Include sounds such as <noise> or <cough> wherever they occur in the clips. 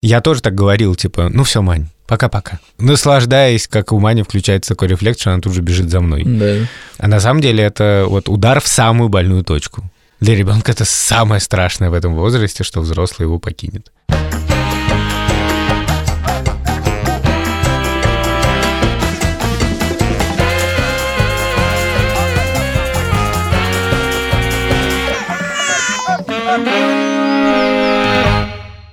Я тоже так говорил, типа, ну все, Мань, пока-пока. Наслаждаясь, как у Мани включается такой рефлекс, что она тут же бежит за мной. Да. А на самом деле это вот удар в самую больную точку. Для ребенка это самое страшное в этом возрасте, что взрослый его покинет.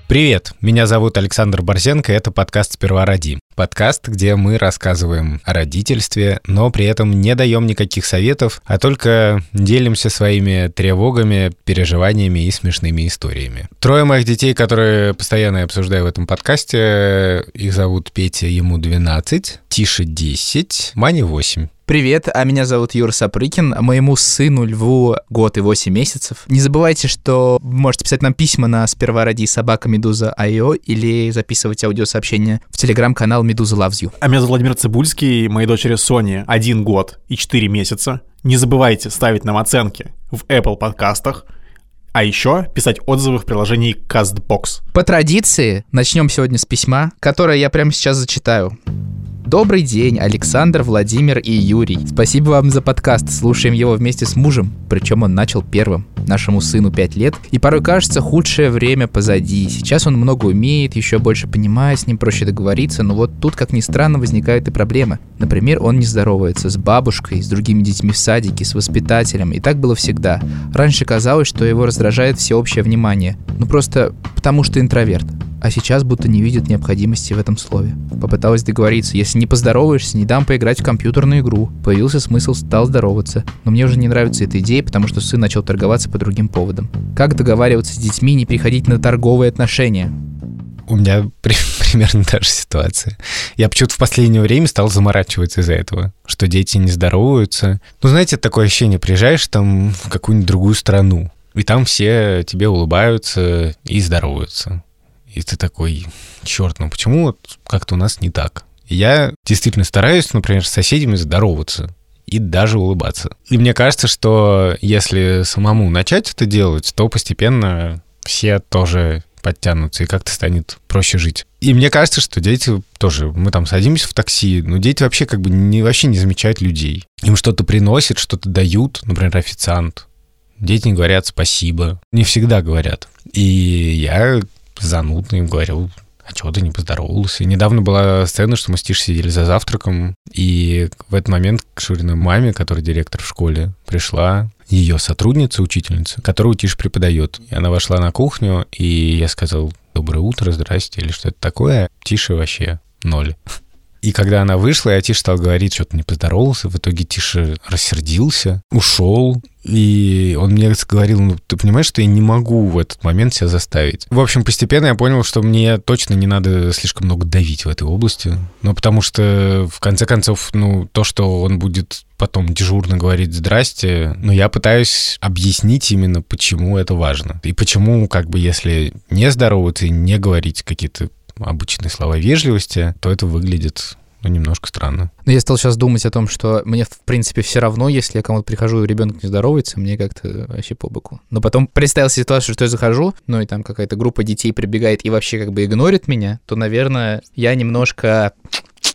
Привет, меня зовут Александр Борзенко, это подкаст «Сперва роди». Подкаст, где мы рассказываем о родительстве, но при этом не даем никаких советов, а только делимся своими тревогами, переживаниями и смешными историями. Трое моих детей, которые постоянно я обсуждаю в этом подкасте, их зовут Петя, ему 12, Тише 10, Мане 8. Привет, а меня зовут Юра Сапрыкин, моему сыну Льву год и 8 месяцев. Не забывайте, что можете писать нам письма на сперва ради собака Медуза Айо или записывать аудиосообщения в телеграм-канал Медуза Loves You. А меня зовут Владимир Цибульский, моей дочери Соне один год и 4 месяца. Не забывайте ставить нам оценки в Apple подкастах, а еще писать отзывы в приложении CastBox. По традиции, начнем сегодня с письма, которое я прямо сейчас зачитаю. Добрый день, Александр, Владимир и Юрий. Спасибо вам за подкаст. Слушаем его вместе с мужем. Причем он начал первым. Нашему сыну 5 лет. И порой кажется, худшее время позади. Сейчас он много умеет, еще больше понимает, с ним проще договориться. Но вот тут, как ни странно, возникают и проблемы. Например, он не здоровается с бабушкой, с другими детьми в садике, с воспитателем. И так было всегда. Раньше казалось, что его раздражает всеобщее внимание. Ну просто потому что интроверт а сейчас будто не видит необходимости в этом слове. Попыталась договориться, если не поздороваешься, не дам поиграть в компьютерную игру. Появился смысл, стал здороваться. Но мне уже не нравится эта идея, потому что сын начал торговаться по другим поводам. Как договариваться с детьми не приходить на торговые отношения? У меня <laughs> при, примерно та же ситуация. Я почему-то в последнее время стал заморачиваться из-за этого, что дети не здороваются. Ну, знаете, такое ощущение, приезжаешь там в какую-нибудь другую страну, и там все тебе улыбаются и здороваются. И ты такой, черт, ну почему вот как-то у нас не так? Я действительно стараюсь, например, с соседями здороваться и даже улыбаться. И мне кажется, что если самому начать это делать, то постепенно все тоже подтянутся, и как-то станет проще жить. И мне кажется, что дети тоже, мы там садимся в такси, но дети вообще как бы не, вообще не замечают людей. Им что-то приносят, что-то дают, например, официант. Дети не говорят спасибо, не всегда говорят. И я занудный, говорил, а чего ты не поздоровался? И недавно была сцена, что мы с Тиш сидели за завтраком, и в этот момент к Шуриной маме, которая директор в школе, пришла ее сотрудница, учительница, которую Тиш преподает. И она вошла на кухню, и я сказал, доброе утро, здрасте, или что-то такое. Тише вообще ноль. И когда она вышла, и Тиша стал говорить, что-то не поздоровался, в итоге Тиша рассердился, ушел, и он мне говорил, ну, ты понимаешь, что я не могу в этот момент себя заставить. В общем, постепенно я понял, что мне точно не надо слишком много давить в этой области. Ну, потому что, в конце концов, ну, то, что он будет потом дежурно говорить «здрасте», но я пытаюсь объяснить именно, почему это важно. И почему, как бы, если не здороваться и не говорить какие-то обычные слова вежливости, то это выглядит ну, немножко странно. Но я стал сейчас думать о том, что мне, в принципе, все равно, если я кому-то прихожу, и ребенок не здоровается, мне как-то вообще по боку. Но потом представил ситуацию, что я захожу, ну и там какая-то группа детей прибегает и вообще как бы игнорит меня, то, наверное, я немножко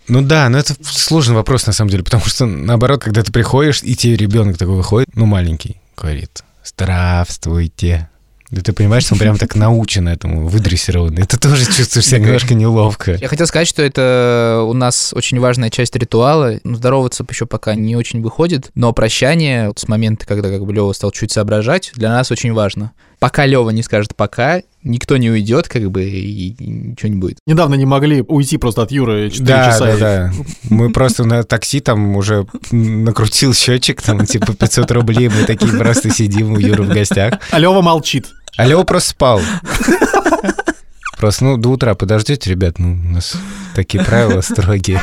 ну да, но это сложный вопрос на самом деле, потому что наоборот, когда ты приходишь, и тебе ребенок такой выходит, ну маленький, говорит, здравствуйте, да ты понимаешь, что он прям так научен этому, выдрессирован. Это тоже чувствуешь себя немножко неловко. Я хотел сказать, что это у нас очень важная часть ритуала. Ну, здороваться еще пока не очень выходит, но прощание с момента, когда как бы Лева стал чуть соображать, для нас очень важно. Пока Лева не скажет пока, никто не уйдет, как бы, и, ничего не будет. Недавно не могли уйти просто от Юры 4 да, часа. Да, да, <laughs> Мы просто на такси там уже накрутил счетчик, там, типа, 500 рублей, мы такие просто сидим у Юры в гостях. А Лева молчит. А Лева просто спал. Просто, ну, до утра подождите, ребят, ну, у нас такие правила строгие.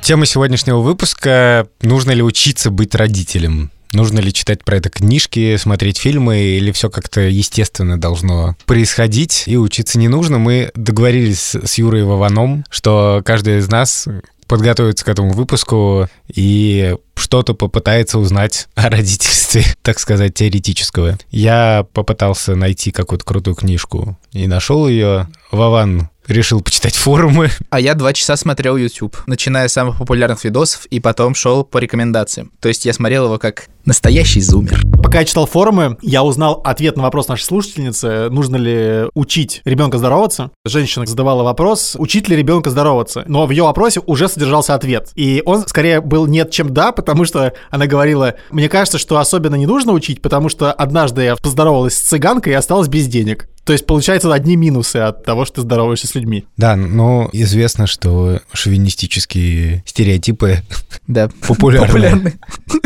Тема сегодняшнего выпуска — нужно ли учиться быть родителем? Нужно ли читать про это книжки, смотреть фильмы, или все как-то естественно должно происходить, и учиться не нужно? Мы договорились с Юрой Вованом, что каждый из нас подготовиться к этому выпуску и что-то попытается узнать о родительстве, <laughs> так сказать, теоретического. Я попытался найти какую-то крутую книжку и нашел ее. Вован решил почитать форумы. А я два часа смотрел YouTube, начиная с самых популярных видосов и потом шел по рекомендациям. То есть я смотрел его как настоящий зумер. Пока я читал форумы, я узнал ответ на вопрос нашей слушательницы, нужно ли учить ребенка здороваться. Женщина задавала вопрос, учить ли ребенка здороваться. Но в ее вопросе уже содержался ответ. И он скорее был нет, чем да, потому что она говорила, мне кажется, что особенно не нужно учить, потому что однажды я поздоровалась с цыганкой и осталась без денег. То есть, получается, одни минусы от того, что ты здороваешься с людьми. Да, но известно, что шовинистические стереотипы <laughs> Да, популярны. популярны.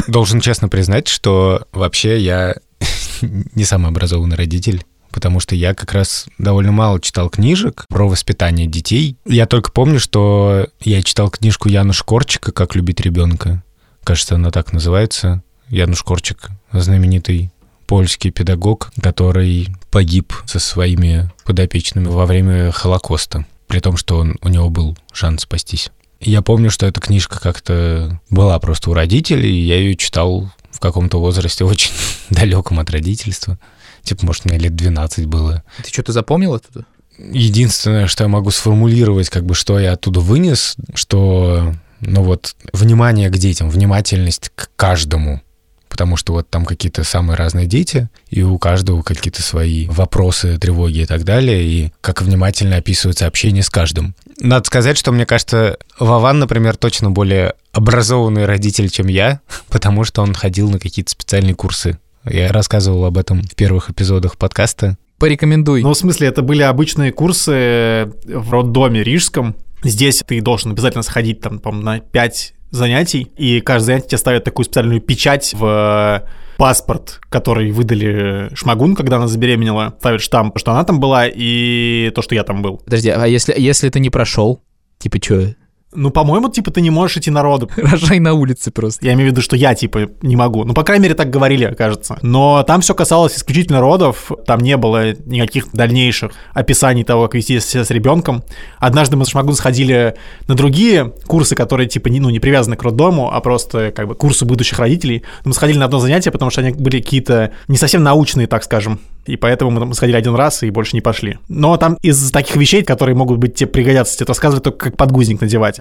Должен честно признать, что вообще я <laughs> не самый образованный родитель. Потому что я как раз довольно мало читал книжек про воспитание детей. Я только помню, что я читал книжку Януш Корчика «Как любить ребенка». Кажется, она так называется. Януш Корчик, знаменитый польский педагог, который погиб со своими подопечными во время Холокоста, при том, что он, у него был шанс спастись. Я помню, что эта книжка как-то была просто у родителей, и я ее читал в каком-то возрасте <laughs> очень далеком от родительства. Типа, может, мне лет 12 было. Ты что-то запомнил оттуда? Единственное, что я могу сформулировать, как бы, что я оттуда вынес, что, ну вот, внимание к детям, внимательность к каждому. Потому что вот там какие-то самые разные дети, и у каждого какие-то свои вопросы, тревоги и так далее, и как внимательно описывается общение с каждым. Надо сказать, что, мне кажется, Вован, например, точно более образованный родитель, чем я, <laughs> потому что он ходил на какие-то специальные курсы. Я рассказывал об этом в первых эпизодах подкаста. Порекомендуй. Ну, в смысле, это были обычные курсы в роддоме рижском. Здесь ты должен обязательно сходить там, по-моему, на 5 занятий, и каждое занятие тебе ставит такую специальную печать в паспорт, который выдали Шмагун, когда она забеременела, ставит штамп, что она там была, и то, что я там был. Подожди, а если, если ты не прошел? Типа, что, Ну, по-моему, типа, ты не можешь идти на роды. <laughs> рожай на улице просто. Я имею в виду, что я, типа, не могу. Ну, по крайней мере, так говорили, кажется. Но там все касалось исключительно родов. Там не было никаких дальнейших описаний того, как вести себя с ребенком. Однажды мы с Шмагун сходили на другие курсы, которые, типа, не, ну, не привязаны к роддому, а просто, как бы, курсы будущих родителей. Мы сходили на одно занятие, потому что они были какие-то не совсем научные, так скажем. И поэтому мы там сходили один раз и больше не пошли. Но там из таких вещей, которые могут быть тебе пригодятся, тебе рассказывают только как подгузник надевать.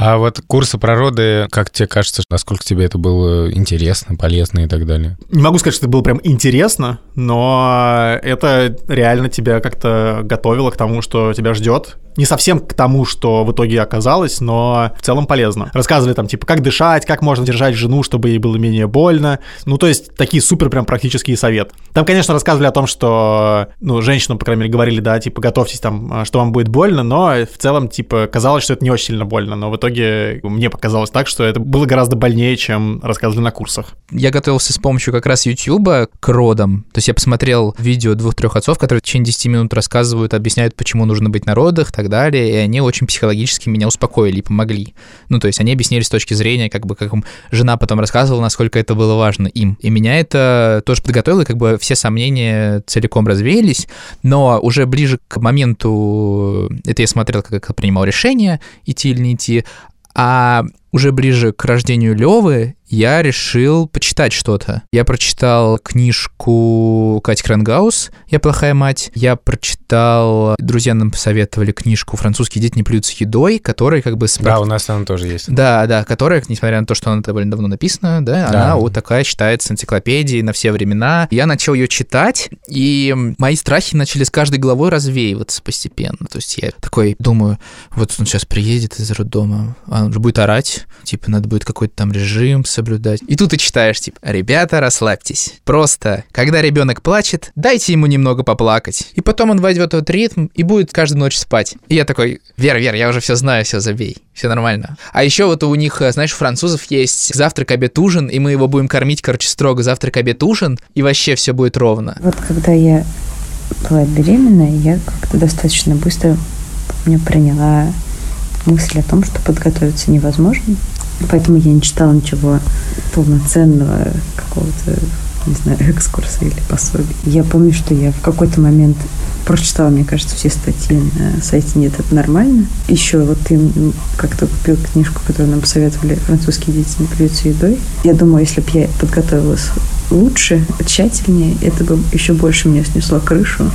А вот курсы про роды, как тебе кажется, насколько тебе это было интересно, полезно и так далее? Не могу сказать, что это было прям интересно, но это реально тебя как-то готовило к тому, что тебя ждет. Не совсем к тому, что в итоге оказалось, но в целом полезно. Рассказывали там, типа, как дышать, как можно держать жену, чтобы ей было менее больно. Ну, то есть, такие супер прям практические советы. Там, конечно, рассказывали о том, что, ну, женщинам, по крайней мере, говорили, да, типа, готовьтесь там, что вам будет больно, но в целом, типа, казалось, что это не очень сильно больно, но в итоге мне показалось так, что это было гораздо больнее, чем рассказывали на курсах. Я готовился с помощью как раз YouTube к родам. То есть я посмотрел видео двух-трех отцов, которые в течение 10 минут рассказывают, объясняют, почему нужно быть на родах и так далее, и они очень психологически меня успокоили и помогли. Ну, то есть они объяснили с точки зрения, как бы, как им жена потом рассказывала, насколько это было важно им. И меня это тоже подготовило, как бы все сомнения целиком развеялись, но уже ближе к моменту, это я смотрел, как я принимал решение, идти или не идти, а уже ближе к рождению Левы я решил почитать что-то. Я прочитал книжку Кати Крангаус «Я плохая мать». Я прочитал... Друзья нам посоветовали книжку «Французские дети не плюются едой», которая как бы... Да, у нас она тоже есть. да, да, которая, несмотря на то, что она довольно давно написана, да, Да. она вот такая считается энциклопедией на все времена. Я начал ее читать, и мои страхи начали с каждой главой развеиваться постепенно. То есть я такой думаю, вот он сейчас приедет из роддома, а он же будет орать, типа надо будет какой-то там режим соблюдать. И тут ты читаешь, типа, ребята, расслабьтесь. Просто, когда ребенок плачет, дайте ему немного поплакать. И потом он войдет в этот ритм и будет каждую ночь спать. И я такой, Вера, Вера, я уже все знаю, все забей, все нормально. А еще вот у них, э, знаешь, у французов есть завтрак, обед, ужин, и мы его будем кормить, короче, строго завтрак, обед, ужин, и вообще все будет ровно. Вот когда я была беременная, я как-то достаточно быстро мне приняла мысль о том, что подготовиться невозможно. Поэтому я не читала ничего полноценного, какого-то не знаю, <laughs> экскурсы или пособия. Я помню, что я в какой-то момент прочитала, мне кажется, все статьи на сайте «Нет, это нормально». Еще вот ты как-то купил книжку, которую нам посоветовали «Французские дети не плюются едой». Я думаю, если бы я подготовилась лучше, тщательнее, это бы еще больше меня снесло крышу,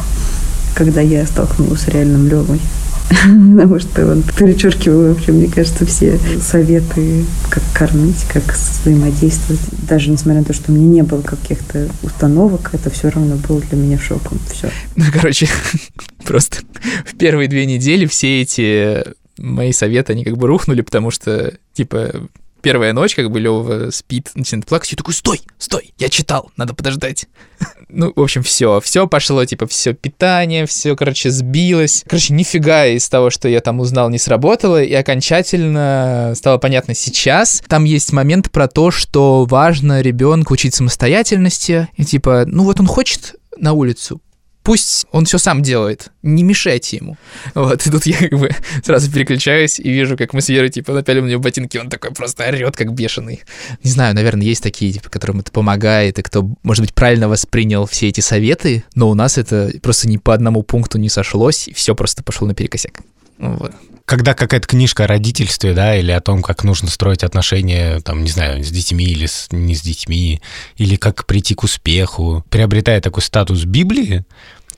когда я столкнулась с реальным Левой. <laughs> Потому что он перечеркивал вообще, мне кажется, все советы, как кормить, как взаимодействовать. Даже несмотря на то, что у меня не было каких-то установок, это все равно было для меня шоком. Все. Ну, короче, <laughs> просто в первые две недели все эти мои советы, они как бы рухнули, потому что, типа, первая ночь, как бы Лева спит, начинает плакать, и такой, стой, стой, я читал, надо подождать. <laughs> ну, в общем, все, все пошло, типа, все питание, все, короче, сбилось. Короче, нифига из того, что я там узнал, не сработало, и окончательно стало понятно сейчас. Там есть момент про то, что важно ребенку учить самостоятельности, и типа, ну вот он хочет на улицу, пусть он все сам делает, не мешайте ему. Вот, и тут я как бы сразу переключаюсь и вижу, как мы с Верой, типа, напялим на него ботинки, он такой просто орет, как бешеный. Не знаю, наверное, есть такие, типа, которым это помогает, и кто, может быть, правильно воспринял все эти советы, но у нас это просто ни по одному пункту не сошлось, и все просто пошло наперекосяк. Вот когда какая-то книжка о родительстве, да, или о том, как нужно строить отношения, там, не знаю, с детьми или с, не с детьми, или как прийти к успеху, приобретает такой статус Библии,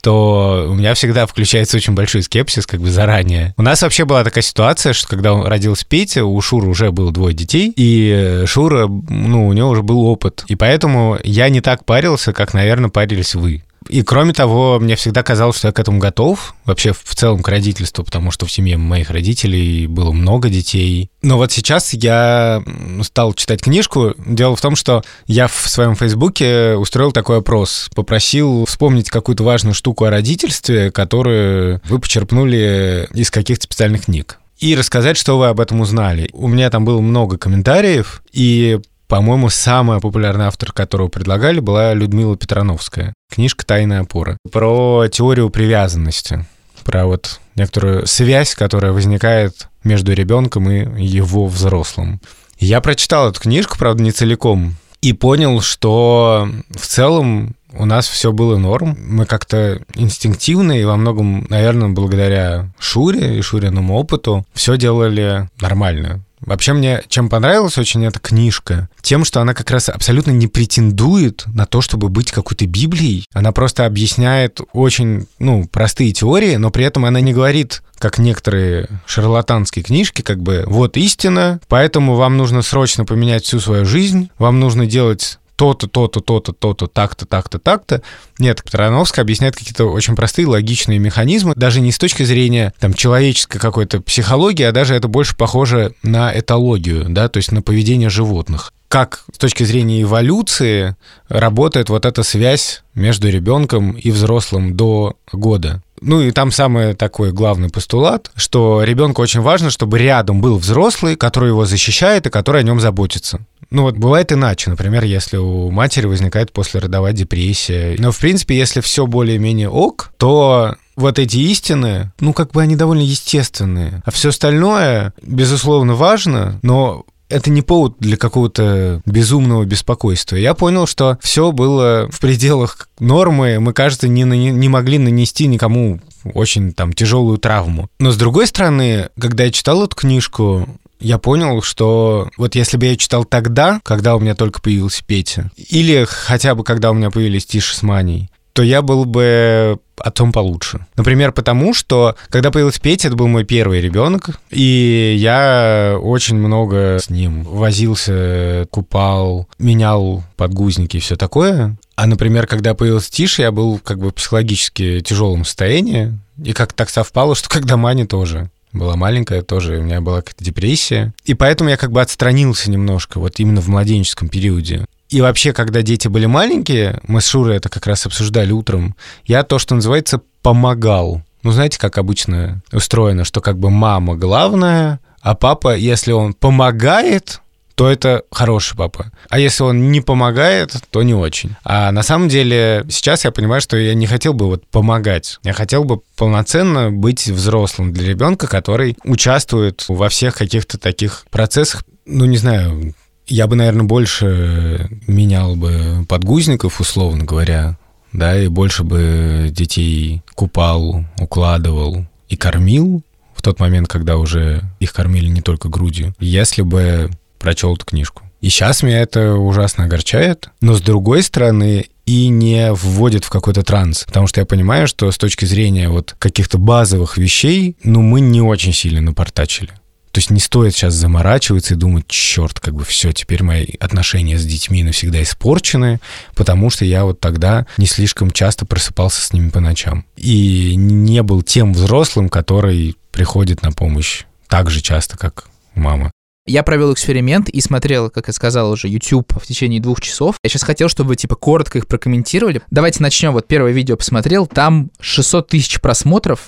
то у меня всегда включается очень большой скепсис как бы заранее. У нас вообще была такая ситуация, что когда он родился Петя, у Шуры уже было двое детей, и Шура, ну, у него уже был опыт. И поэтому я не так парился, как, наверное, парились вы. И кроме того, мне всегда казалось, что я к этому готов, вообще в целом к родительству, потому что в семье моих родителей было много детей. Но вот сейчас я стал читать книжку. Дело в том, что я в своем фейсбуке устроил такой опрос. Попросил вспомнить какую-то важную штуку о родительстве, которую вы почерпнули из каких-то специальных книг и рассказать, что вы об этом узнали. У меня там было много комментариев, и по-моему, самый популярный автор, которого предлагали, была Людмила Петрановская. Книжка «Тайная опора». Про теорию привязанности. Про вот некоторую связь, которая возникает между ребенком и его взрослым. Я прочитал эту книжку, правда, не целиком, и понял, что в целом у нас все было норм. Мы как-то инстинктивно и во многом, наверное, благодаря Шуре и Шуриному опыту все делали нормально. Вообще мне чем понравилась очень эта книжка, тем, что она как раз абсолютно не претендует на то, чтобы быть какой-то Библией. Она просто объясняет очень, ну, простые теории, но при этом она не говорит, как некоторые шарлатанские книжки, как бы, вот истина, поэтому вам нужно срочно поменять всю свою жизнь, вам нужно делать то-то, то-то, то-то, то-то, так-то, так-то, так-то. Нет, Тарановская объясняет какие-то очень простые логичные механизмы, даже не с точки зрения там человеческой какой-то психологии, а даже это больше похоже на этологию, да, то есть на поведение животных как с точки зрения эволюции работает вот эта связь между ребенком и взрослым до года. Ну и там самый такой главный постулат, что ребенку очень важно, чтобы рядом был взрослый, который его защищает и который о нем заботится. Ну вот бывает иначе, например, если у матери возникает послеродовая депрессия. Но в принципе, если все более-менее ок, то вот эти истины, ну как бы они довольно естественные. А все остальное, безусловно, важно, но это не повод для какого-то безумного беспокойства. Я понял, что все было в пределах нормы, мы, кажется, не, не могли нанести никому очень там тяжелую травму. Но с другой стороны, когда я читал эту книжку, я понял, что вот если бы я читал тогда, когда у меня только появился Петя, или хотя бы когда у меня появились Тиша с Маней, то я был бы отцом получше. Например, потому что, когда появился Петя, это был мой первый ребенок, и я очень много с ним возился, купал, менял подгузники и все такое. А, например, когда появился Тиша, я был как бы в психологически тяжелом состоянии, и как так совпало, что когда Маня тоже была маленькая тоже, у меня была какая-то депрессия. И поэтому я как бы отстранился немножко, вот именно в младенческом периоде. И вообще, когда дети были маленькие, мы с Шурой это как раз обсуждали утром, я то, что называется, помогал. Ну, знаете, как обычно устроено, что как бы мама главная, а папа, если он помогает, то это хороший папа. А если он не помогает, то не очень. А на самом деле сейчас я понимаю, что я не хотел бы вот помогать. Я хотел бы полноценно быть взрослым для ребенка, который участвует во всех каких-то таких процессах, ну, не знаю, я бы, наверное, больше менял бы подгузников, условно говоря, да, и больше бы детей купал, укладывал и кормил в тот момент, когда уже их кормили не только грудью, если бы прочел эту книжку. И сейчас меня это ужасно огорчает, но с другой стороны, и не вводит в какой-то транс. Потому что я понимаю, что с точки зрения вот каких-то базовых вещей, ну, мы не очень сильно напортачили. То есть не стоит сейчас заморачиваться и думать, черт, как бы все, теперь мои отношения с детьми навсегда испорчены, потому что я вот тогда не слишком часто просыпался с ними по ночам. И не был тем взрослым, который приходит на помощь так же часто, как мама. Я провел эксперимент и смотрел, как я сказал уже, YouTube в течение двух часов. Я сейчас хотел, чтобы вы, типа, коротко их прокомментировали. Давайте начнем. Вот первое видео посмотрел, там 600 тысяч просмотров,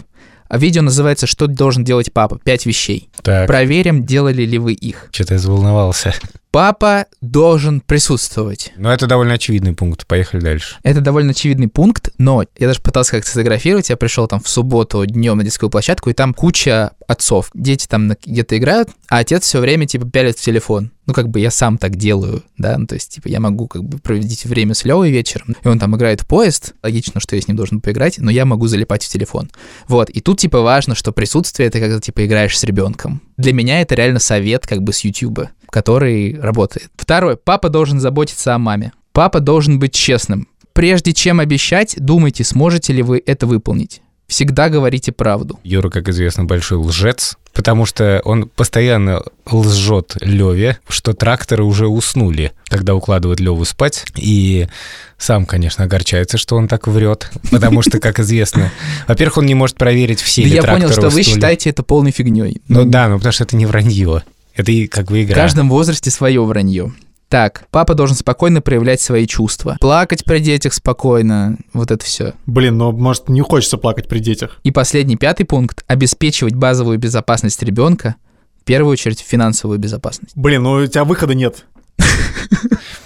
видео называется «Что должен делать папа? Пять вещей». Так, Проверим, делали ли вы их. что-то я заволновался. Папа должен присутствовать. Но это довольно очевидный пункт. Поехали дальше. Это довольно очевидный пункт, но я даже пытался как-то сфотографировать. Я пришел там в субботу днем на детскую площадку, и там куча отцов. Дети там где-то играют, а отец все время типа пялит в телефон. Ну, как бы я сам так делаю, да, ну, то есть, типа, я могу как бы проводить время с Левой вечером, и он там играет в поезд, логично, что я с ним должен поиграть, но я могу залипать в телефон. Вот, и тут, типа, важно, что присутствие — это когда, типа, играешь с ребенком. Для меня это реально совет, как бы, с Ютуба, который работает. Второе, папа должен заботиться о маме. Папа должен быть честным. Прежде чем обещать, думайте, сможете ли вы это выполнить. Всегда говорите правду. Юра, как известно, большой лжец, потому что он постоянно лжет Леве, что тракторы уже уснули, когда укладывают Леву спать, и сам, конечно, огорчается, что он так врет, потому что, как известно, во-первых, он не может проверить, все Да ли я понял, что вы уснули. считаете это полной фигней. Ну да, ну потому что это не вранье, это и как бы В игра. каждом возрасте свое вранье. Так, папа должен спокойно проявлять свои чувства. Плакать при детях спокойно, вот это все. Блин, ну, может, не хочется плакать при детях. И последний, пятый пункт. Обеспечивать базовую безопасность ребенка, в первую очередь финансовую безопасность. Блин, ну у тебя выхода нет. <laughs>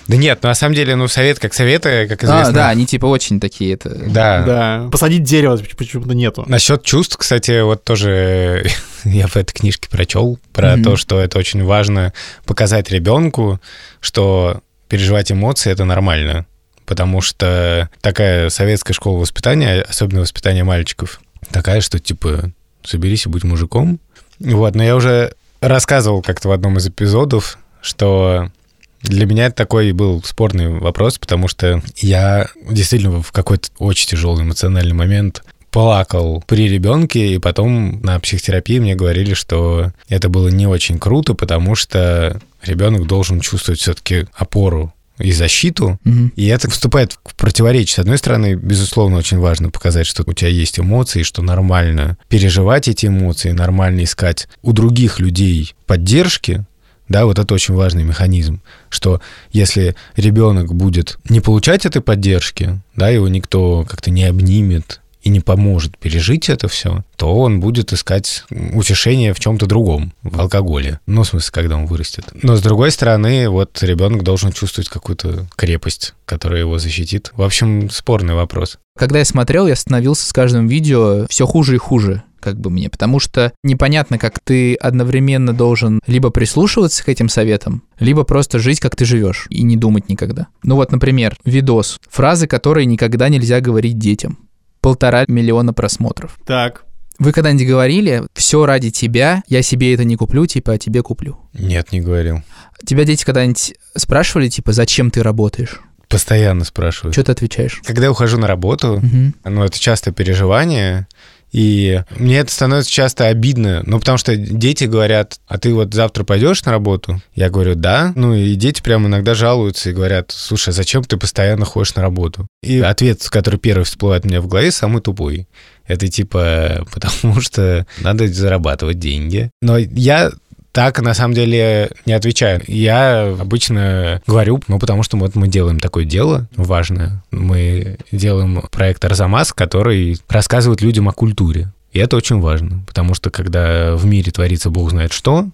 Да нет, ну на самом деле, ну совет как советы, как А, известно. да, они типа очень такие это. Да. Да. Посадить дерево почему-то нету. Насчет чувств, кстати, вот тоже <laughs> я в этой книжке прочел про Мгм. то, что это очень важно показать ребенку, что переживать эмоции это нормально. Потому что такая советская школа воспитания, особенно воспитание мальчиков, такая, что типа соберись и будь мужиком. Вот, но я уже рассказывал как-то в одном из эпизодов, что для меня это такой был спорный вопрос, потому что я действительно в какой-то очень тяжелый эмоциональный момент плакал при ребенке, и потом на психотерапии мне говорили, что это было не очень круто, потому что ребенок должен чувствовать все-таки опору и защиту, Мгм. и это вступает в противоречие. С одной стороны, безусловно, очень важно показать, что у тебя есть эмоции, что нормально переживать эти эмоции, нормально искать у других людей поддержки, да, вот это очень важный механизм, что если ребенок будет не получать этой поддержки, да, его никто как-то не обнимет и не поможет пережить это все, то он будет искать утешение в чем-то другом, в алкоголе. Ну, в смысле, когда он вырастет. Но с другой стороны, вот ребенок должен чувствовать какую-то крепость, которая его защитит. В общем, спорный вопрос. Когда я смотрел, я становился с каждым видео все хуже и хуже как бы мне, потому что непонятно, как ты одновременно должен либо прислушиваться к этим советам, либо просто жить, как ты живешь, и не думать никогда. Ну вот, например, видос, фразы, которые никогда нельзя говорить детям. Полтора миллиона просмотров. Так. Вы когда-нибудь говорили, все ради тебя, я себе это не куплю, типа, а тебе куплю? Нет, не говорил. Тебя дети когда-нибудь спрашивали, типа, зачем ты работаешь? Постоянно спрашивают. Что ты отвечаешь? Когда я ухожу на работу, Мгм. ну, это часто переживание, и мне это становится часто обидно, ну, потому что дети говорят, а ты вот завтра пойдешь на работу? Я говорю, да. Ну, и дети прямо иногда жалуются и говорят, слушай, а зачем ты постоянно ходишь на работу? И ответ, который первый всплывает у меня в голове, самый тупой. Это типа, <laughs> потому что надо зарабатывать деньги. Но я так, на самом деле, не отвечаю. Я обычно говорю, ну, потому что вот мы делаем такое дело важное. Мы делаем проект «Арзамас», который рассказывает людям о культуре. И это очень важно, потому что когда в мире творится бог знает что,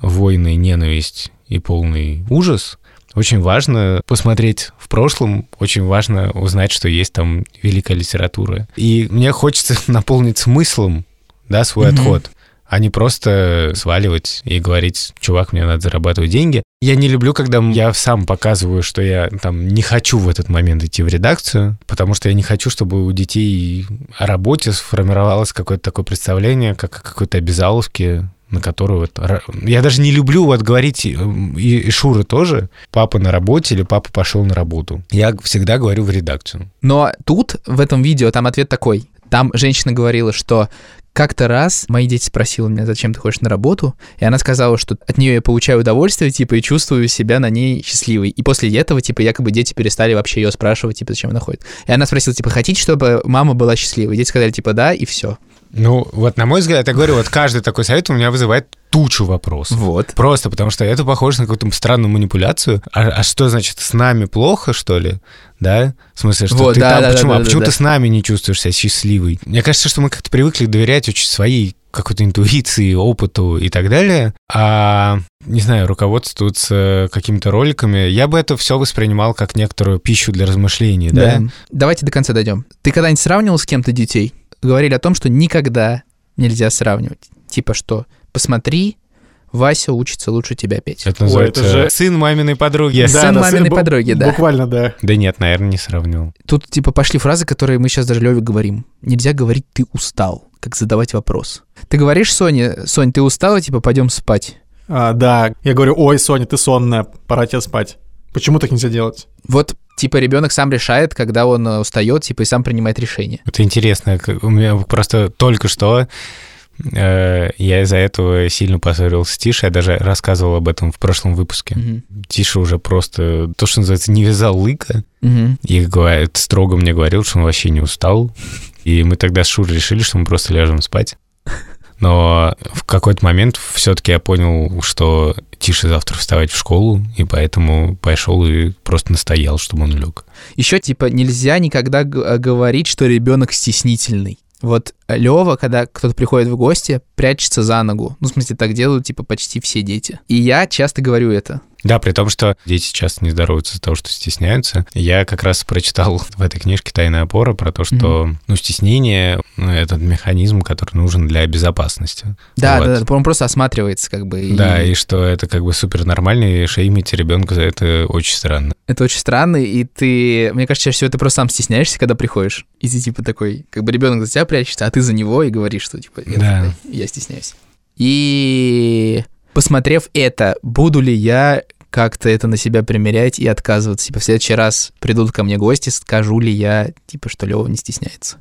войны, ненависть и полный ужас, очень важно посмотреть в прошлом, очень важно узнать, что есть там великая литература. И мне хочется <laughs> наполнить смыслом да, свой Мгм. отход. А не просто сваливать и говорить, чувак, мне надо зарабатывать деньги. Я не люблю, когда я сам показываю, что я там не хочу в этот момент идти в редакцию, потому что я не хочу, чтобы у детей о работе сформировалось какое-то такое представление, как о какой-то обязаловке, на которую вот... Я даже не люблю вот говорить, и, и Шура тоже, папа на работе или папа пошел на работу. Я всегда говорю в редакцию. Но тут, в этом видео, там ответ такой. Там женщина говорила, что как-то раз мои дети спросили меня, зачем ты ходишь на работу, и она сказала, что от нее я получаю удовольствие, типа, и чувствую себя на ней счастливой. И после этого, типа, якобы дети перестали вообще ее спрашивать, типа, зачем она ходит. И она спросила, типа, хотите, чтобы мама была счастливой? И дети сказали, типа, да, и все. Ну, вот на мой взгляд, я говорю, вот каждый такой совет у меня вызывает тучу вопросов. Вот. Просто потому что это похоже на какую-то странную манипуляцию. А, а что значит, с нами плохо, что ли? Да? В смысле, что Вот, ты да, там, да, почему? да, а да, почему да. ты с нами не чувствуешь себя счастливой? Мне кажется, что мы как-то привыкли доверять очень своей какой-то интуиции, опыту и так далее, а, не знаю, руководствоваться какими-то роликами, я бы это все воспринимал как некоторую пищу для размышлений, да? Давайте до конца дойдем. Ты когда-нибудь сравнивал с кем-то детей? Говорили о том, что никогда нельзя сравнивать. Типа что, посмотри, Вася учится лучше тебя петь. Это Ой, называется это же- сын маминой подруги. Сын да, маминой бу- подруги, да. Буквально, да. Да нет, наверное, не сравнил. Тут типа пошли фразы, которые мы сейчас даже Леве говорим. Нельзя говорить «ты устал», как задавать вопрос. Ты говоришь Соне, Сонь, ты устала, типа пойдем спать. А, да, я говорю, ой, Соня, ты сонная, пора тебе спать. Почему так нельзя делать? Вот типа ребенок сам решает, когда он э, устает, типа и сам принимает решение. Это интересно. У меня просто только что э, я из-за этого сильно поссорился с Тишей. Я даже рассказывал об этом в прошлом выпуске. Мгм. Тиша уже просто, то, что называется, не вязал лыка. Мгм. И говорит, строго мне говорил, что он вообще не устал. И мы тогда с Шурой решили, что мы просто ляжем спать. Но в какой-то момент все-таки я понял, что Тише завтра вставать в школу, и поэтому пошел и просто настоял, чтобы он лег. Еще типа нельзя никогда э, говорить, что ребенок стеснительный. Вот Лева, когда кто-то приходит в гости, прячется за ногу. Ну, в смысле, так делают, типа, почти все дети. И я часто говорю это. Да, при том, что дети часто не здороваются из-за того, что стесняются. Я как раз прочитал <laughs> в этой книжке «Тайная опора» про то, что ну, стеснение ну, — это механизм, который нужен для безопасности. Да, Вот. да, да, он просто осматривается, как бы. и Да, и что это как бы супер нормально, и шеймить ребенка за это очень странно. Это очень странно, и ты, мне кажется, чаще всего ты просто сам стесняешься, когда приходишь. И ты типа такой, как бы ребенок за тебя прячется, а ты за него и говоришь, что типа, «Нет, Да. я стесняюсь. И посмотрев это, буду ли я как-то это на себя примерять и отказываться? Типа в следующий раз придут ко мне гости, скажу ли я, типа, что Лева не стесняется.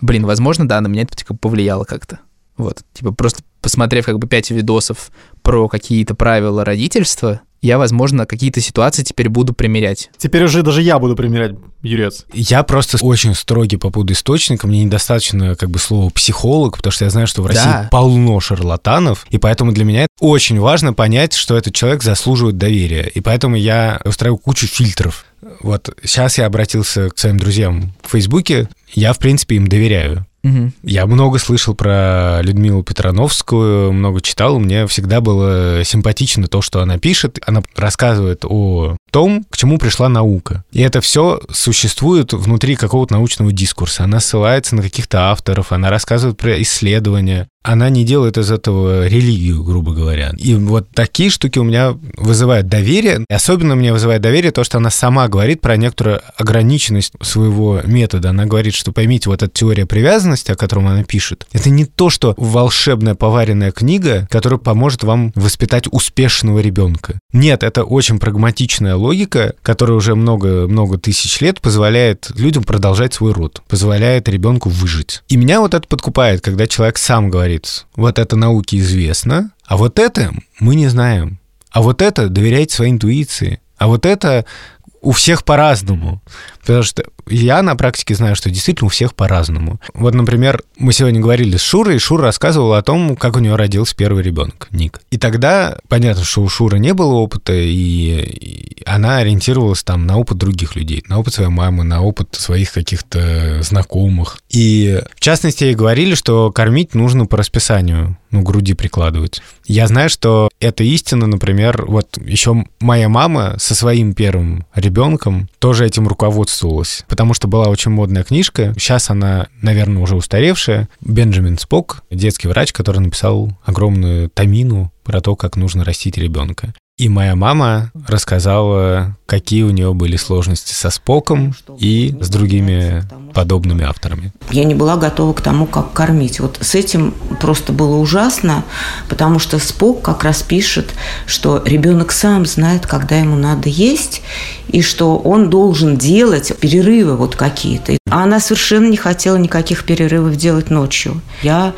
Блин, возможно, да, на меня это типа, повлияло как-то. Вот, типа просто посмотрев как бы пять видосов про какие-то правила родительства, я, возможно, какие-то ситуации теперь буду примерять. Теперь уже даже я буду примерять, Юрец. Я просто очень строгий по поводу источника. Мне недостаточно как бы слова психолог, потому что я знаю, что в России Да. полно шарлатанов, и поэтому для меня очень важно понять, что этот человек заслуживает доверия. И поэтому я устраиваю кучу фильтров. Вот сейчас я обратился к своим друзьям в Фейсбуке, я, в принципе, им доверяю. Мгм. Я много слышал про Людмилу Петрановскую, много читал. Мне всегда было симпатично то, что она пишет. Она рассказывает о том, к чему пришла наука. И это все существует внутри какого-то научного дискурса. Она ссылается на каких-то авторов, она рассказывает про исследования. Она не делает из этого религию, грубо говоря. И вот такие штуки у меня вызывают доверие. Особенно мне вызывает доверие то, что она сама говорит про некоторую ограниченность своего метода. Она говорит, что поймите, вот эта теория привязанности, о котором она пишет, это не то, что волшебная поваренная книга, которая поможет вам воспитать успешного ребенка. Нет, это очень прагматичная логика, которая уже много-много тысяч лет позволяет людям продолжать свой род, позволяет ребенку выжить. И меня вот это подкупает, когда человек сам говорит, вот это науке известно, а вот это мы не знаем. А вот это доверяйте своей интуиции. А вот это у всех по-разному. Потому что я на практике знаю, что действительно у всех по-разному. Вот, например, мы сегодня говорили с Шурой, и Шура рассказывала о том, как у нее родился первый ребенок, Ник. И тогда понятно, что у Шуры не было опыта, и, и она ориентировалась там на опыт других людей, на опыт своей мамы, на опыт своих каких-то знакомых. И в частности, ей говорили, что кормить нужно по расписанию, ну, груди прикладывать. Я знаю, что это истина, например, вот еще моя мама со своим первым ребенком тоже этим руководствовалась. потому что была очень модная книжка. Сейчас она, наверное, уже устаревшая. Бенджамин Спок, детский врач, который написал огромную томину про то, как нужно растить ребенка. И моя мама рассказала, какие у нее были сложности со Споком и с другими подобными авторами. Я не была готова к тому, как кормить. Вот с этим просто было ужасно, потому что Спок как раз пишет, что ребенок сам знает, когда ему надо есть, и что он должен делать перерывы вот какие-то. А она совершенно не хотела никаких перерывов делать ночью. Я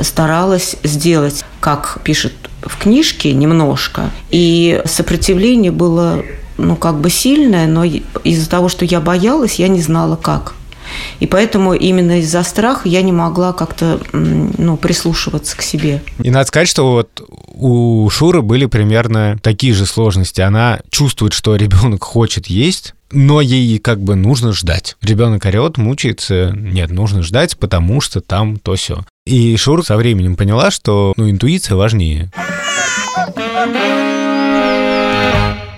старалась сделать, как пишет в книжке немножко, и сопротивление было ну, как бы сильное, но из-за того, что я боялась, я не знала, как. И поэтому именно из-за страха я не могла как-то ну, прислушиваться к себе. И надо сказать, что вот у Шуры были примерно такие же сложности. Она чувствует, что ребенок хочет есть, но ей как бы нужно ждать. Ребенок орет, мучается. Нет, нужно ждать, потому что там то все. И Шура со временем поняла, что ну, интуиция важнее.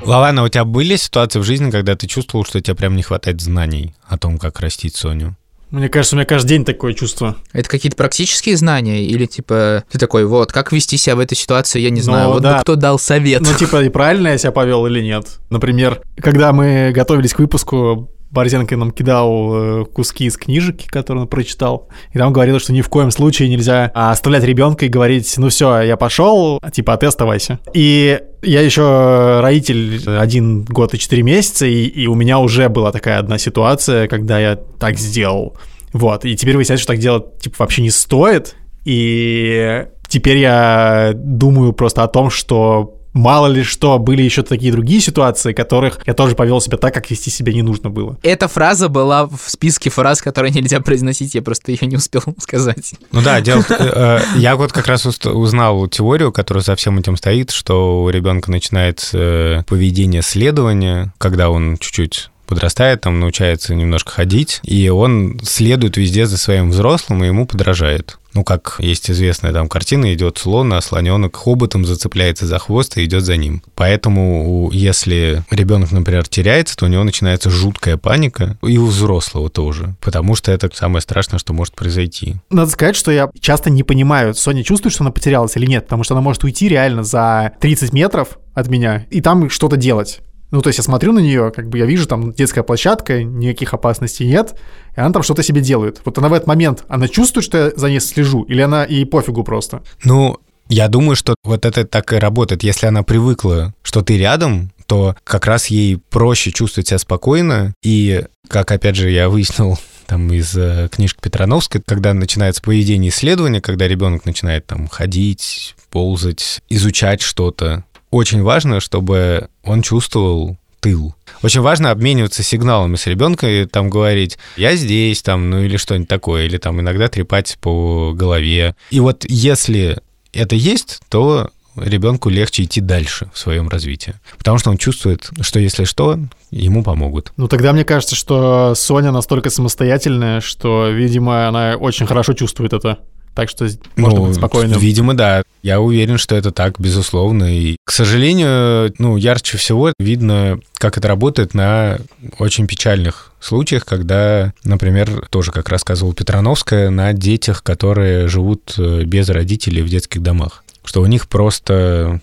Лавана, у тебя были ситуации в жизни, когда ты чувствовал, что тебе прям не хватает знаний о том, как растить Соню? Мне кажется, у меня каждый день такое чувство. Это какие-то практические знания? Или типа ты такой, вот, как вести себя в этой ситуации, я не Ну, знаю. вот да. бы кто дал совет. Ну, типа, и правильно я себя повел или нет? Например, когда мы готовились к выпуску, Борзенко нам кидал э, куски из книжек, которые он прочитал, и там говорил, что ни в коем случае нельзя а, оставлять ребенка и говорить, ну все, я пошел, типа, а ты оставайся. И я еще родитель один год и четыре месяца, и, и у меня уже была такая одна ситуация, когда я так сделал. Вот, и теперь выясняется, что так делать, типа, вообще не стоит, и теперь я думаю просто о том, что мало ли что, были еще такие другие ситуации, которых я тоже повел себя так, как вести себя не нужно было. Эта фраза была в списке фраз, которые нельзя произносить, я просто ее не успел <laughs> сказать. Ну да, дело, <laughs> э, э, я вот как раз узнал теорию, которая за всем этим стоит, что у ребенка начинается э, поведение следования, когда он чуть-чуть подрастает, там научается немножко ходить, и он следует везде за своим взрослым, и ему подражает. Ну, как есть известная там картина, идет слон, а слоненок хоботом зацепляется за хвост и идет за ним. Поэтому, если ребенок, например, теряется, то у него начинается жуткая паника, и у взрослого тоже, потому что это самое страшное, что может произойти. Надо сказать, что я часто не понимаю, Соня чувствует, что она потерялась или нет, потому что она может уйти реально за 30 метров от меня и там что-то делать. Ну, то есть я смотрю на нее, как бы я вижу, там детская площадка, никаких опасностей нет, и она там что-то себе делает. Вот она в этот момент, она чувствует, что я за ней слежу, или она и пофигу просто? Ну, я думаю, что вот это так и работает. Если она привыкла, что ты рядом, то как раз ей проще чувствовать себя спокойно. И, как опять же я выяснил <laughs> там из э, книжки Петрановской, когда начинается поведение исследования, когда ребенок начинает там ходить, ползать, изучать что-то, очень важно, чтобы он чувствовал тыл. Очень важно обмениваться сигналами с ребенком и там говорить «я здесь», там, ну или что-нибудь такое, или там иногда трепать по голове. И вот если это есть, то ребенку легче идти дальше в своем развитии. Потому что он чувствует, что если что, ему помогут. Ну, тогда мне кажется, что Соня настолько самостоятельная, что, видимо, она очень хорошо чувствует это. Так что можно Ну, быть спокойным. Видимо, да. Я уверен, что это так, безусловно. И, к сожалению, ну, ярче всего видно, как это работает на очень печальных случаях, когда, например, тоже, как рассказывала Петрановская, на детях, которые живут э, без родителей в детских домах. Что у них просто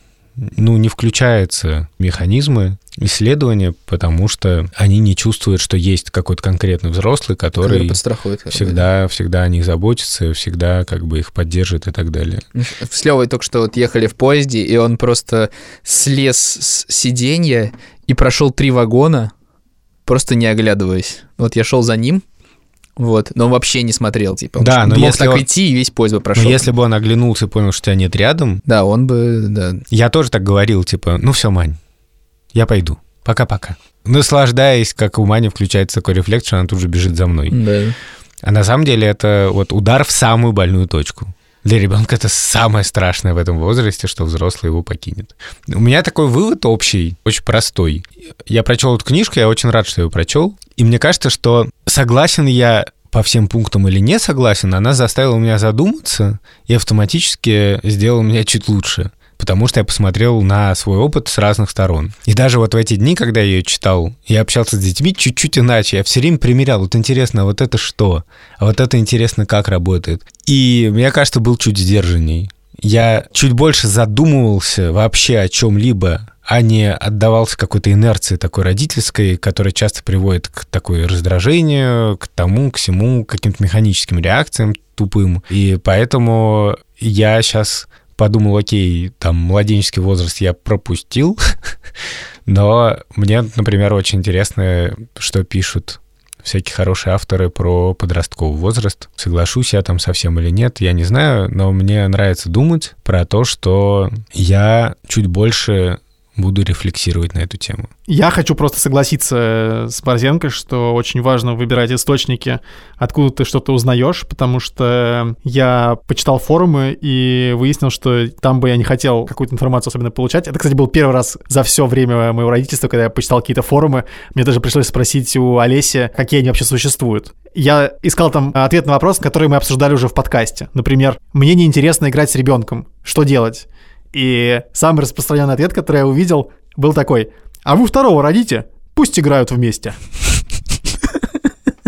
ну, не включаются механизмы исследования, потому что они не чувствуют, что есть какой-то конкретный взрослый, который подстрахует. всегда, всегда о них заботится, всегда как бы их поддержит и так далее. С Левой только что вот ехали в поезде, и он просто слез с сиденья и прошел три вагона, просто не оглядываясь. Вот я шел за ним, вот, но он вообще не смотрел, типа. Он Да, но мог если так он- идти, и весь поезд бы прошел. Но если бы он оглянулся и понял, что тебя нет рядом, Да, он бы, да. я тоже так говорил, типа, ну все, Мань, я пойду, пока-пока. Наслаждаясь, как у Мани включается такой рефлекс, что она тут же бежит за мной. да. А на самом деле это вот удар в самую больную точку. Для ребенка это самое страшное в этом возрасте, что взрослый его покинет. У меня такой вывод общий, очень простой. Я прочел эту книжку, я очень рад, что ее прочел. И мне кажется, что согласен я по всем пунктам или не согласен, она заставила меня задуматься и автоматически сделала меня чуть лучше. потому что я посмотрел на свой опыт с разных сторон. И даже вот в эти дни, когда я ее читал, я общался с детьми чуть-чуть иначе. Я все время примерял, вот интересно, вот это что? А вот это интересно, как работает. И мне кажется, был чуть сдержанней. Я чуть больше задумывался вообще о чем-либо, а не отдавался какой-то инерции такой родительской, которая часто приводит к такой раздражению, к тому, к всему, к каким-то механическим реакциям тупым. И поэтому я сейчас подумал, окей, там, младенческий возраст я пропустил, <laughs> но мне, например, очень интересно, что пишут всякие хорошие авторы про подростковый возраст. Соглашусь я там совсем или нет, я не знаю, но мне нравится думать про то, что я чуть больше буду рефлексировать на эту тему. Я хочу просто согласиться с Борзенко, что очень важно выбирать источники, откуда ты что-то узнаешь, потому что я почитал форумы и выяснил, что там бы я не хотел какую-то информацию особенно получать. Это, кстати, был первый раз за все время моего родительства, когда я почитал какие-то форумы. Мне даже пришлось спросить у Олеси, какие они вообще существуют. Я искал там ответ на вопрос, который мы обсуждали уже в подкасте. Например, мне неинтересно играть с ребенком. Что делать? И самый распространенный ответ, который я увидел, был такой. А вы второго родите, пусть играют вместе.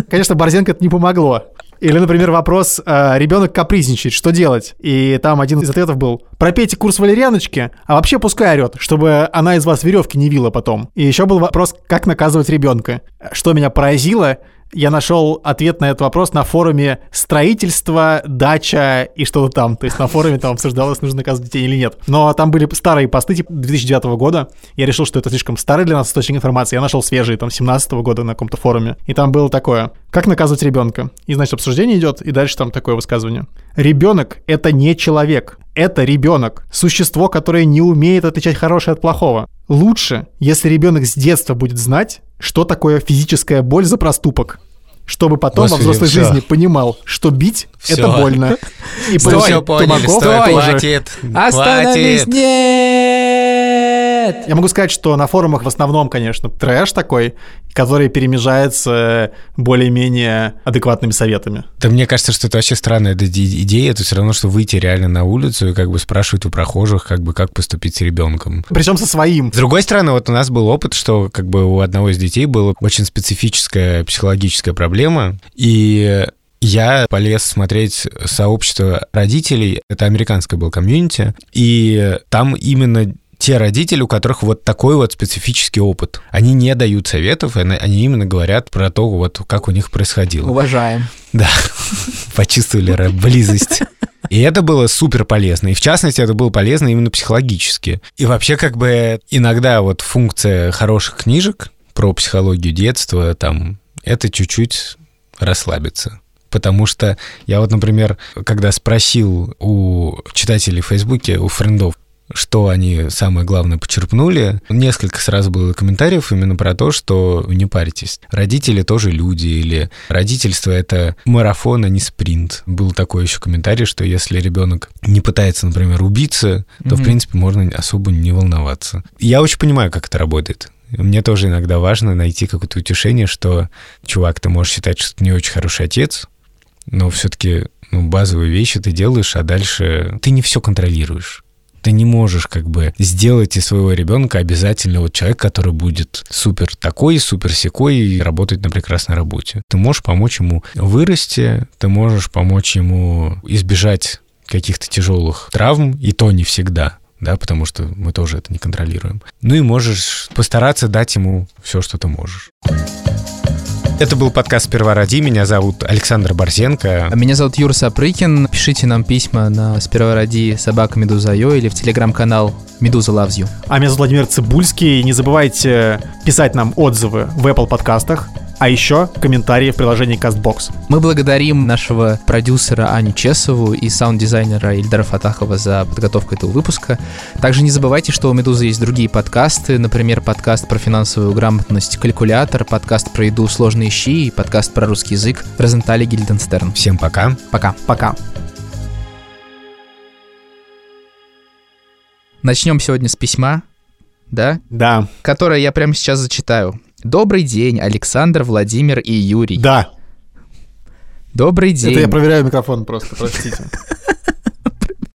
Конечно, Борзенко это не помогло. Или, например, вопрос, э, ребенок капризничает, что делать? И там один из ответов был, пропейте курс валерьяночки, а вообще пускай орет, чтобы она из вас веревки не вила потом. И еще был вопрос, как наказывать ребенка. Что меня поразило, я нашел ответ на этот вопрос на форуме строительство, дача и что-то там. То есть на форуме там обсуждалось, нужно наказывать детей или нет. Но там были старые посты типа 2009 года. Я решил, что это слишком старый для нас источник информации. Я нашел свежие, там, 17 года на каком-то форуме. И там было такое. Как наказывать ребенка? И, значит, обсуждение идет, и дальше там такое высказывание. Ребенок — это не человек. Это ребенок. Существо, которое не умеет отличать хорошее от плохого. Лучше, если ребенок с детства будет знать, что такое физическая боль за проступок чтобы потом Господи, во взрослой всё. жизни понимал, что бить Всё. это больно. И Стой, тумаков стой, тоже. хватит, Остановись! хватит. Нет! Я могу сказать, что на форумах в основном, конечно, трэш такой, который перемежается более-менее адекватными советами. Да мне кажется, что это вообще странная ид- идея. Это все равно, что выйти реально на улицу и как бы спрашивать у прохожих, как бы как поступить с ребенком. Причем со своим. С другой стороны, вот у нас был опыт, что как бы у одного из детей была очень специфическая психологическая проблема, и я полез смотреть сообщество родителей, это американское было комьюнити, и там именно те родители, у которых вот такой вот специфический опыт. Они не дают советов, они именно говорят про то, вот как у них происходило. Уважаем. Да, <laughs> почувствовали близость. И это было супер полезно. И в частности, это было полезно именно психологически. И вообще, как бы иногда вот функция хороших книжек про психологию детства, там, это чуть-чуть расслабиться. Потому что я вот, например, когда спросил у читателей в Фейсбуке, у френдов, что они самое главное почерпнули. Несколько сразу было комментариев именно про то, что не парьтесь. Родители тоже люди, или родительство — это марафон, а не спринт. Был такой еще комментарий, что если ребенок не пытается, например, убиться, то, в Мгм. принципе, можно особо не волноваться. Я очень понимаю, как это работает. Мне тоже иногда важно найти какое-то утешение, что, чувак, ты можешь считать, что ты не очень хороший отец, но все-таки ну, базовые вещи ты делаешь, а дальше ты не все контролируешь. Ты не можешь как бы сделать из своего ребенка обязательно вот человек, который будет супер такой, супер секой и работать на прекрасной работе. Ты можешь помочь ему вырасти, ты можешь помочь ему избежать каких-то тяжелых травм, и то не всегда, да, потому что мы тоже это не контролируем. Ну и можешь постараться дать ему все, что ты можешь. Это был подкаст «Сперва роди». Меня зовут Александр Борзенко. Меня зовут Юр Сапрыкин. Пишите нам письма на сперва ради собака Медуза.io или в телеграм-канал Медуза Loves You. А меня зовут Владимир Цибульский. Не забывайте писать нам отзывы в Apple подкастах, а еще комментарии в приложении CastBox. Мы благодарим нашего продюсера Аню Чесову и саунд-дизайнера Ильдара Фатахова за подготовку этого выпуска. Также не забывайте, что у «Медузы» есть другие подкасты, например, подкаст про финансовую грамотность «Калькулятор», подкаст про еду «Сложные щи» и подкаст про русский язык «Розентали Гильденстерн». Всем пока. Пока. Пока. Начнем сегодня с письма, да, Да, которое я прямо сейчас зачитаю. Добрый день, Александр, Владимир и Юрий. да. Добрый день. Это я проверяю микрофон просто, простите.